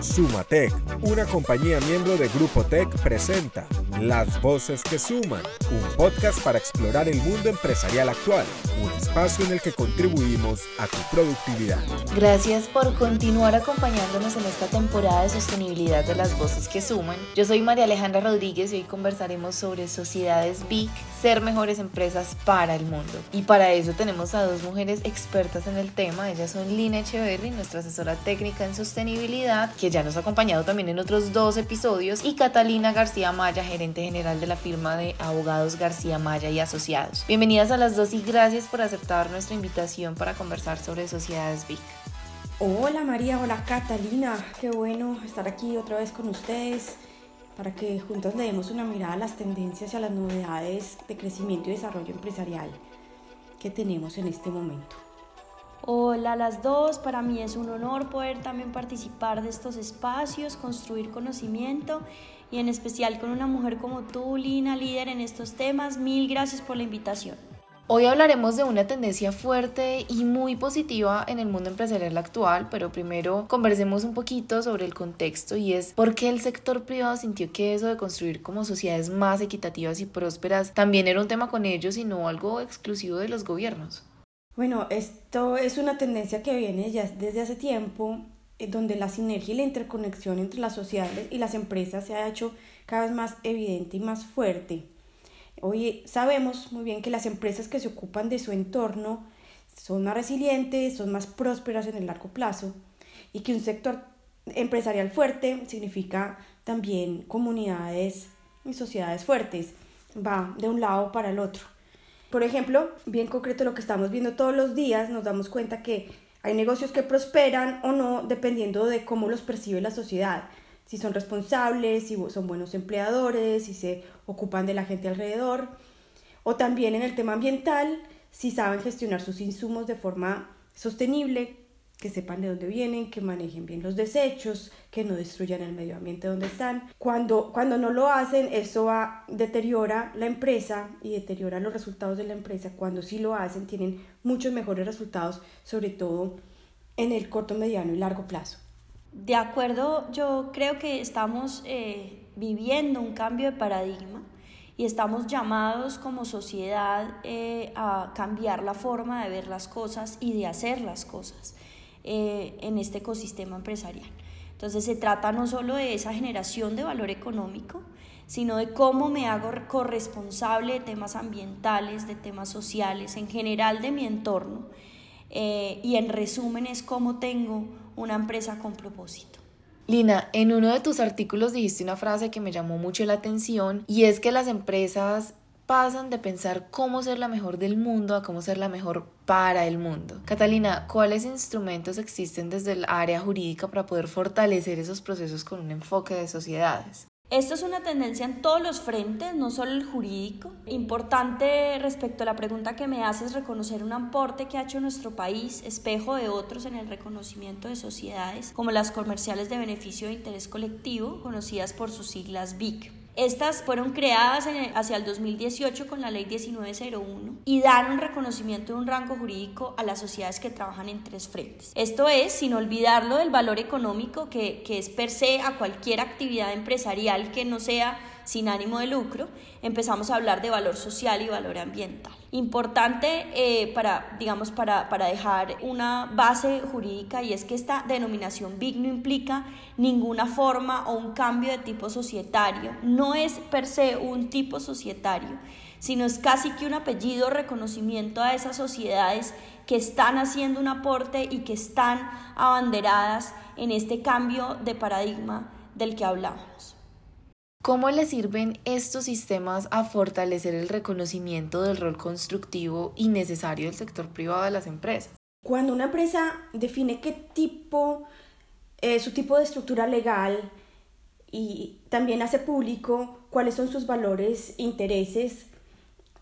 Sumatec, una compañía miembro de Grupo Tech, presenta Las Voces que Suman, un podcast para explorar el mundo empresarial actual, un espacio en el que contribuimos a tu productividad. Gracias por continuar acompañándonos en esta temporada de sostenibilidad de Las Voces que Suman. Yo soy María Alejandra Rodríguez y hoy conversaremos sobre sociedades BIC, ser mejores empresas para el mundo. Y para eso tenemos a dos mujeres expertas en el tema. Ellas son Lina Echeverry, nuestra asesora técnica en sostenibilidad, que ya nos ha acompañado también en otros dos episodios, y Catalina García Maya, gerente general de la firma de abogados García Maya y Asociados. Bienvenidas a las dos y gracias por aceptar nuestra invitación para conversar sobre sociedades BIC. Hola María, hola Catalina, qué bueno estar aquí otra vez con ustedes para que juntos le demos una mirada a las tendencias y a las novedades de crecimiento y desarrollo empresarial que tenemos en este momento. Hola a las dos, para mí es un honor poder también participar de estos espacios, construir conocimiento y en especial con una mujer como tú, Lina, líder en estos temas. Mil gracias por la invitación. Hoy hablaremos de una tendencia fuerte y muy positiva en el mundo empresarial actual, pero primero conversemos un poquito sobre el contexto y es por qué el sector privado sintió que eso de construir como sociedades más equitativas y prósperas también era un tema con ellos y no algo exclusivo de los gobiernos. Bueno, esto es una tendencia que viene ya desde hace tiempo, eh, donde la sinergia y la interconexión entre las sociedades y las empresas se ha hecho cada vez más evidente y más fuerte. Hoy sabemos muy bien que las empresas que se ocupan de su entorno son más resilientes, son más prósperas en el largo plazo y que un sector empresarial fuerte significa también comunidades y sociedades fuertes. Va de un lado para el otro. Por ejemplo, bien concreto lo que estamos viendo todos los días, nos damos cuenta que hay negocios que prosperan o no dependiendo de cómo los percibe la sociedad, si son responsables, si son buenos empleadores, si se ocupan de la gente alrededor, o también en el tema ambiental, si saben gestionar sus insumos de forma sostenible, que sepan de dónde vienen, que manejen bien los desechos, que no destruyan el medio ambiente donde están. Cuando, cuando no lo hacen, eso va, deteriora la empresa y deteriora los resultados de la empresa. Cuando sí lo hacen, tienen muchos mejores resultados, sobre todo en el corto, mediano y largo plazo. De acuerdo, yo creo que estamos eh, viviendo un cambio de paradigma y estamos llamados como sociedad eh, a cambiar la forma de ver las cosas y de hacer las cosas. Eh, en este ecosistema empresarial. Entonces se trata no solo de esa generación de valor económico, sino de cómo me hago corresponsable de temas ambientales, de temas sociales, en general de mi entorno. Eh, y en resumen es cómo tengo una empresa con propósito. Lina, en uno de tus artículos dijiste una frase que me llamó mucho la atención y es que las empresas pasan de pensar cómo ser la mejor del mundo a cómo ser la mejor para el mundo. Catalina, ¿cuáles instrumentos existen desde el área jurídica para poder fortalecer esos procesos con un enfoque de sociedades? Esto es una tendencia en todos los frentes, no solo el jurídico. Importante respecto a la pregunta que me haces, reconocer un aporte que ha hecho nuestro país, espejo de otros en el reconocimiento de sociedades, como las comerciales de beneficio de interés colectivo, conocidas por sus siglas BIC. Estas fueron creadas hacia el 2018 con la ley 1901 y dan un reconocimiento de un rango jurídico a las sociedades que trabajan en tres frentes. Esto es, sin olvidarlo del valor económico que, que es per se a cualquier actividad empresarial que no sea sin ánimo de lucro, empezamos a hablar de valor social y valor ambiental. Importante eh, para, digamos, para, para dejar una base jurídica y es que esta denominación BIC no implica ninguna forma o un cambio de tipo societario, no es per se un tipo societario, sino es casi que un apellido reconocimiento a esas sociedades que están haciendo un aporte y que están abanderadas en este cambio de paradigma del que hablamos. ¿Cómo le sirven estos sistemas a fortalecer el reconocimiento del rol constructivo y necesario del sector privado de las empresas? Cuando una empresa define qué tipo, eh, su tipo de estructura legal y también hace público cuáles son sus valores e intereses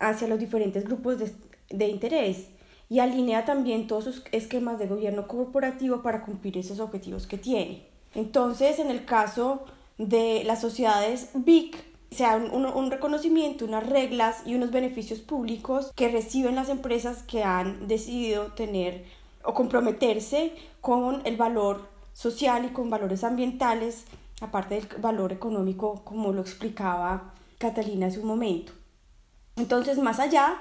hacia los diferentes grupos de, de interés y alinea también todos sus esquemas de gobierno corporativo para cumplir esos objetivos que tiene. Entonces, en el caso de las sociedades BIC, sea un, un, reconocimiento, unas reglas y unos beneficios públicos que reciben las empresas que han decidido tener o comprometerse con el valor social y con valores ambientales, aparte del valor económico, como lo explicaba Catalina hace un momento. Entonces, más allá,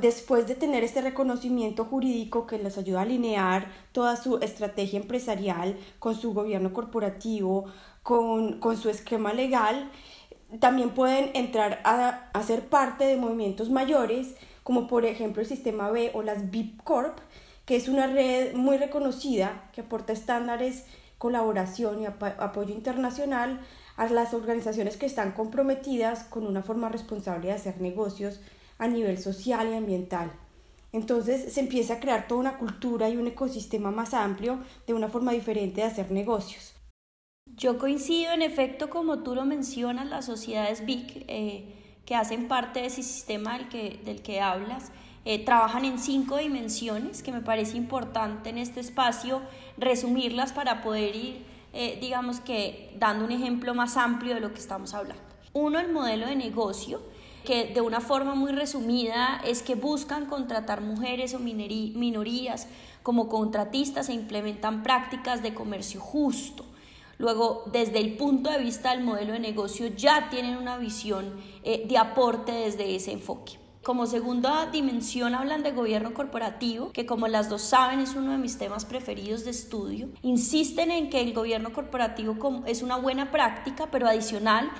después de tener este reconocimiento jurídico que les ayuda a alinear toda su estrategia empresarial con su gobierno corporativo, con, con su esquema legal, también pueden entrar a, a, ser parte de movimientos mayores, como por ejemplo el Sistema B o las BIP Corp, que es una red muy reconocida que aporta estándares, colaboración y apoyo internacional a las organizaciones que están comprometidas con una forma responsable de hacer negocios a nivel social y ambiental. Entonces se empieza a crear toda una cultura y un ecosistema más amplio de una forma diferente de hacer negocios. Yo coincido en efecto, como tú lo mencionas, las sociedades BIC eh, que hacen parte de ese sistema del que, del que hablas, eh, trabajan en cinco dimensiones que me parece importante en este espacio resumirlas para poder ir, eh, digamos que, dando un ejemplo más amplio de lo que estamos hablando. Uno, el modelo de negocio, que de una forma muy resumida es que buscan contratar mujeres o minorías como contratistas e implementan prácticas de comercio justo. Luego, desde el punto de vista del modelo de negocio, ya tienen una visión eh, de aporte desde ese enfoque. Como segunda dimensión hablan de gobierno corporativo, que como las dos saben es uno de mis temas preferidos de estudio. Insisten en que el gobierno corporativo es una buena práctica, pero adicional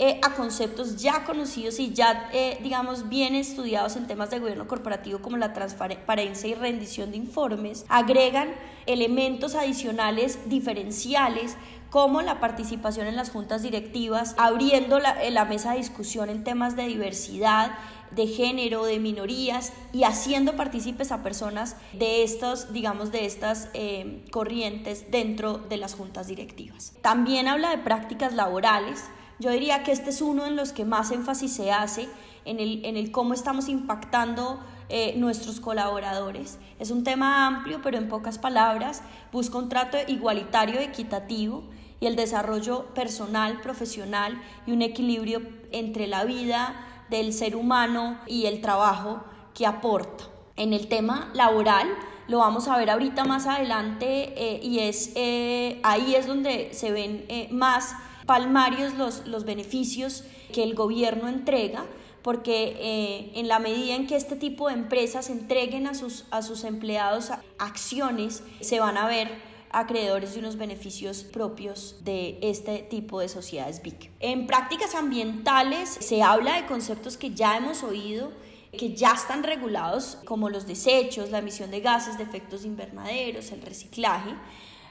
eh, a conceptos ya conocidos y ya, eh, digamos, bien estudiados en temas de gobierno corporativo como la transparencia y rendición de informes, agregan elementos adicionales diferenciales como la participación en las juntas directivas, abriendo la, la mesa de discusión en temas de diversidad, de género, de minorías y haciendo partícipes a personas de estos, digamos, de estas eh, corrientes dentro de las juntas directivas. También habla de prácticas laborales. Yo diría que este es uno en los que más énfasis se hace en el, en el cómo estamos impactando eh, nuestros colaboradores. Es un tema amplio, pero en pocas palabras, busca un trato igualitario, equitativo y el desarrollo personal, profesional y un equilibrio entre la vida del ser humano y el trabajo que aporta. En el tema laboral, lo vamos a ver ahorita más adelante eh, y es eh, ahí es donde se ven eh, más palmarios los, los beneficios que el gobierno entrega porque en la medida en que este tipo de empresas entreguen a sus, a sus empleados acciones, se van a ver acreedores de unos beneficios propios de este tipo de sociedades BIC. En prácticas ambientales se habla de conceptos que ya hemos oído que ya están regulados como los desechos, la emisión de gases de efectos invernaderos, el reciclaje.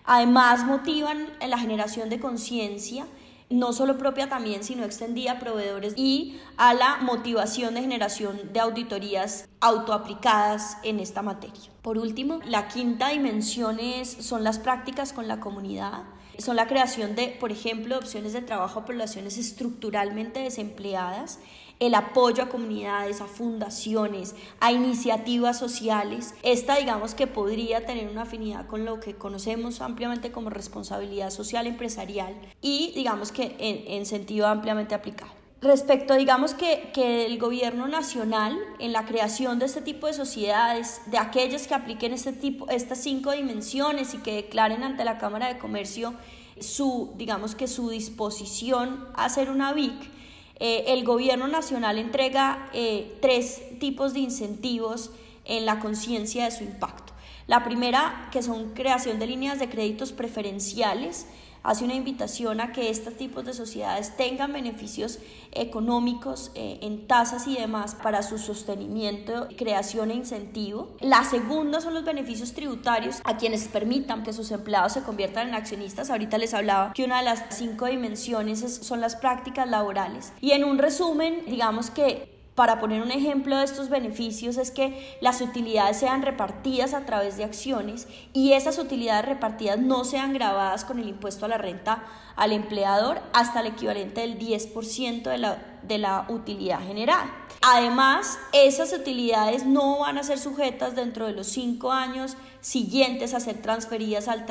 Además motivan la generación de conciencia no solo propia también, sino extendida a proveedores y a la motivación de generación de auditorías autoaplicadas en esta materia. Por último, la quinta dimensión es, son las prácticas con la comunidad. Son la creación de, por ejemplo, opciones de trabajo a poblaciones estructuralmente desempleadas el apoyo a comunidades, a fundaciones, a iniciativas sociales. Esta digamos que podría tener una afinidad con lo que conocemos ampliamente como responsabilidad social empresarial y digamos que en, sentido ampliamente aplicado. Respecto, digamos que, que, el gobierno nacional en la creación de este tipo de sociedades, de aquellas que apliquen este tipo, estas cinco dimensiones y que declaren ante la Cámara de Comercio su, digamos que su disposición a hacer una VIC, eh, el gobierno nacional entrega eh, tres tipos de incentivos en la conciencia de su impacto. La primera, que son creación de líneas de créditos preferenciales, hace una invitación a que estos tipos de sociedades tengan beneficios económicos eh, en tasas y demás para su sostenimiento, creación e incentivo. La segunda son los beneficios tributarios a quienes permitan que sus empleados se conviertan en accionistas. Ahorita les hablaba que una de las cinco dimensiones son las prácticas laborales. Y en un resumen, digamos que para poner un ejemplo de estos beneficios es que las utilidades sean repartidas a través de acciones y esas utilidades repartidas no sean grabadas con el impuesto a la renta al empleador hasta el equivalente del 10% de la, de la utilidad generada. Además, esas utilidades no van a ser sujetas dentro de los cinco años siguientes a ser transferidas al,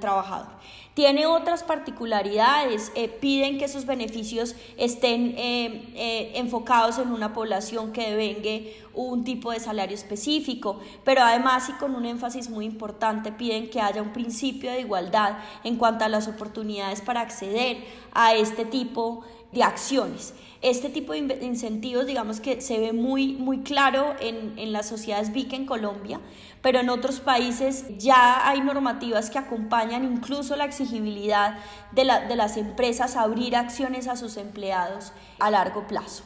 trabajador. Tiene otras particularidades, eh, piden que esos beneficios estén eh, eh, enfocados en una población que devengue un tipo de salario específico, pero además y con un énfasis muy importante piden que haya un principio de igualdad en cuanto a las oportunidades para acceder a este tipo de acciones. Este tipo de incentivos, digamos que se ve muy, muy claro en, en las sociedades BIC en Colombia, pero en otros países ya hay normativas que acompañan incluso la exigibilidad de, la, de las empresas a abrir acciones a sus empleados a largo plazo.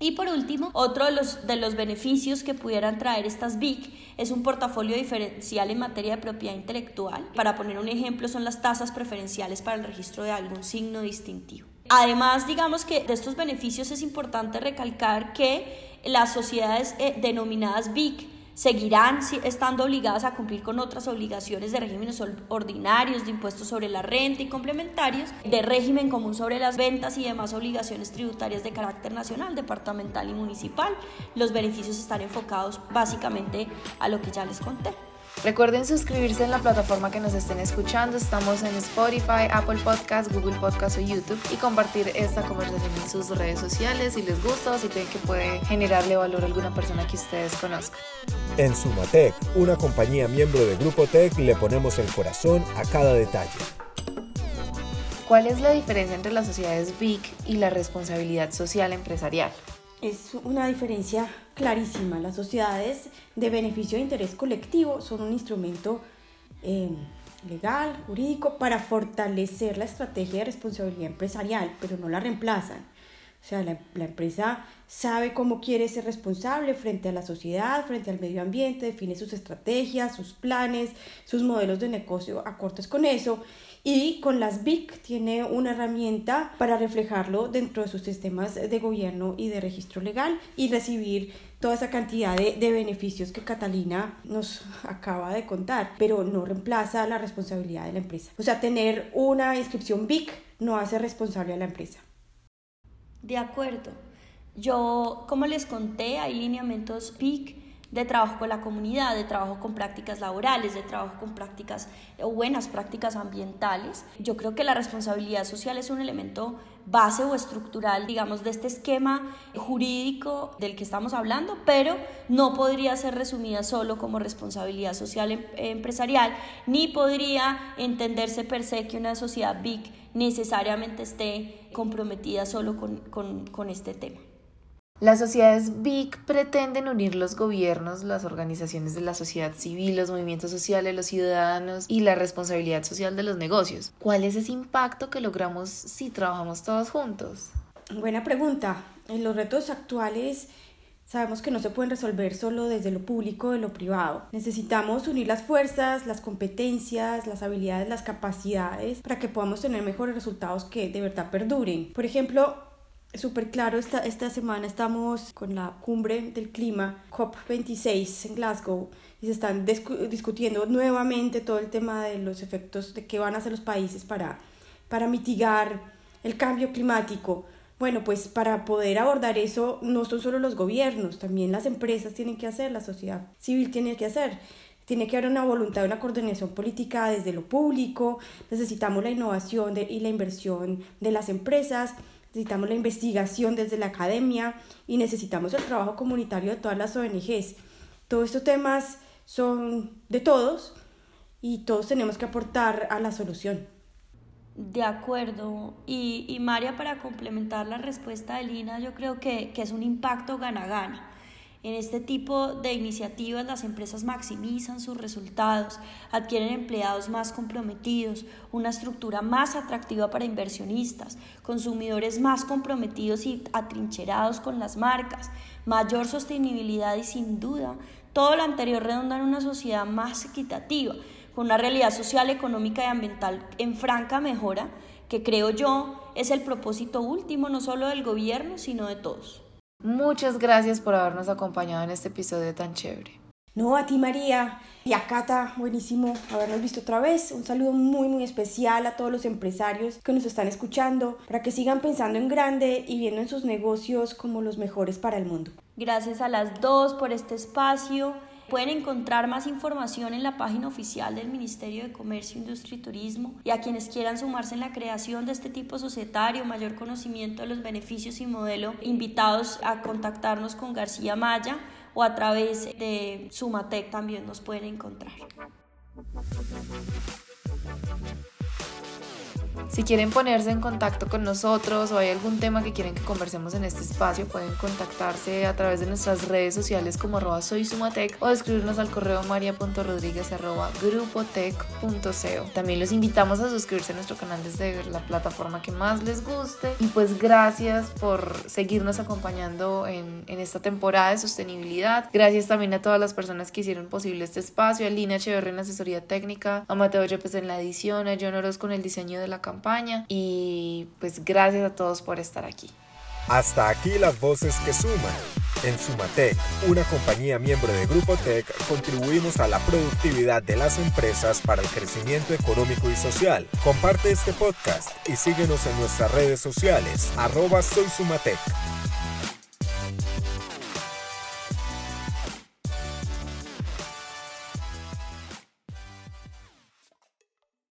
Y por último, otro de los, de los beneficios que pudieran traer estas BIC es un portafolio diferencial en materia de propiedad intelectual. Para poner un ejemplo, son las tasas preferenciales para el registro de algún signo distintivo. Además, digamos que de estos beneficios es importante recalcar que las sociedades eh, denominadas BIC seguirán estando obligadas a cumplir con otras obligaciones de regímenes ordinarios, de impuestos sobre la renta y complementarios, de régimen común sobre las ventas y demás obligaciones tributarias de carácter nacional, departamental y municipal. Los beneficios están enfocados básicamente a lo que ya les conté. Recuerden suscribirse en la plataforma que nos estén escuchando. Estamos en Spotify, Apple Podcasts, Google Podcasts o YouTube y compartir esta conversación en sus redes sociales si les gusta o si creen que puede generarle valor a alguna persona que ustedes conozcan. En Sumatec, una compañía miembro de Grupo Tech, le ponemos el corazón a cada detalle. ¿Cuál es la diferencia entre las sociedades BIC y la responsabilidad social empresarial? Es una diferencia clarísima. Las sociedades de beneficio de interés colectivo son un instrumento em, legal, jurídico, para fortalecer la estrategia de responsabilidad empresarial, pero no la reemplazan. O sea, la, la, empresa sabe cómo quiere ser responsable frente a la sociedad, frente al medio ambiente, define sus estrategias, sus planes, sus modelos de negocio acortes con eso y con las BIC tiene una herramienta para reflejarlo dentro de sus sistemas de gobierno y de registro legal y recibir toda esa cantidad de, de, beneficios que Catalina nos acaba de contar, pero no reemplaza la responsabilidad de la empresa. O sea, tener una inscripción BIC no hace responsable a la empresa. De acuerdo. Yo, como les conté, hay lineamientos BIC de trabajo con la comunidad, de trabajo con prácticas laborales, de trabajo con prácticas o buenas prácticas ambientales. Yo creo que la responsabilidad social es un elemento base o estructural, digamos, de este esquema jurídico del que estamos hablando, pero no podría ser resumida solo como responsabilidad social em, empresarial, ni podría entenderse per se que una sociedad BIC necesariamente esté comprometida solo con, con este tema. Las sociedades BIC pretenden unir los gobiernos, las organizaciones de la sociedad civil, los movimientos sociales, los ciudadanos y la responsabilidad social de los negocios. ¿Cuál es ese impacto que logramos si trabajamos todos juntos? Buena pregunta. En los retos actuales sabemos que no se pueden resolver solo desde lo público o lo privado. Necesitamos unir las fuerzas, las competencias, las habilidades, las capacidades para que podamos tener mejores resultados que de verdad perduren. Por ejemplo, súper claro, esta, esta semana estamos con la cumbre del clima COP26 en Glasgow y se están discutiendo nuevamente todo el tema de los efectos de qué van a hacer los países para, para mitigar el cambio climático. Bueno, pues para poder abordar eso no son solo los gobiernos, también las empresas tienen que hacer, la sociedad civil tiene que hacer. Tiene que haber una voluntad, una coordinación política desde lo público, necesitamos la innovación y la inversión de las empresas, necesitamos la investigación desde la academia y necesitamos el trabajo comunitario de todas las ONGs. Todos estos temas son de todos y todos tenemos que aportar a la solución. De acuerdo. Y, y María, para complementar la respuesta de Lina, yo creo que, que es un impacto gana-gana. En este tipo de iniciativas las empresas maximizan sus resultados, adquieren empleados más comprometidos, una estructura más atractiva para inversionistas, consumidores más comprometidos y atrincherados con las marcas, mayor sostenibilidad y sin duda todo lo anterior redunda en una sociedad más equitativa, con una realidad social, económica y ambiental en franca mejora, que creo yo es el propósito último no solo del gobierno, sino de todos. Muchas gracias por habernos acompañado en este episodio tan chévere. No, a ti María y a Cata, buenísimo habernos visto otra vez. Un saludo muy muy especial a todos los empresarios que nos están escuchando para que sigan pensando en grande y viendo en sus negocios como los mejores para el mundo. Gracias a las dos por este espacio. Pueden encontrar más información en la página oficial del Ministerio de Comercio, Industria y Turismo y a quienes quieran sumarse en la creación de este tipo societario, mayor conocimiento de los beneficios y modelo, invitados a contactarnos con García Maya o a través de Sumatec también nos pueden encontrar. Si quieren ponerse en contacto con nosotros o hay algún tema que quieren que conversemos en este espacio, pueden contactarse a través de nuestras redes sociales como arroba soysumatec o escribirnos al correo maria.rodríguez. También los invitamos a suscribirse a nuestro canal desde la plataforma que más les guste. Y pues gracias por seguirnos acompañando en, en esta temporada de sostenibilidad. Gracias también a todas las personas que hicieron posible este espacio, a Lina Echeverri en asesoría técnica, a Mateo Yepes en la edición, a John Oroz con el diseño de la campaña y pues gracias a todos por estar aquí. Hasta aquí las voces que suman. En Sumatec, una compañía miembro de Grupo Tech, contribuimos a la productividad de las empresas para el crecimiento económico y social. Comparte este podcast y síguenos en nuestras redes sociales, arroba soy Sumatec.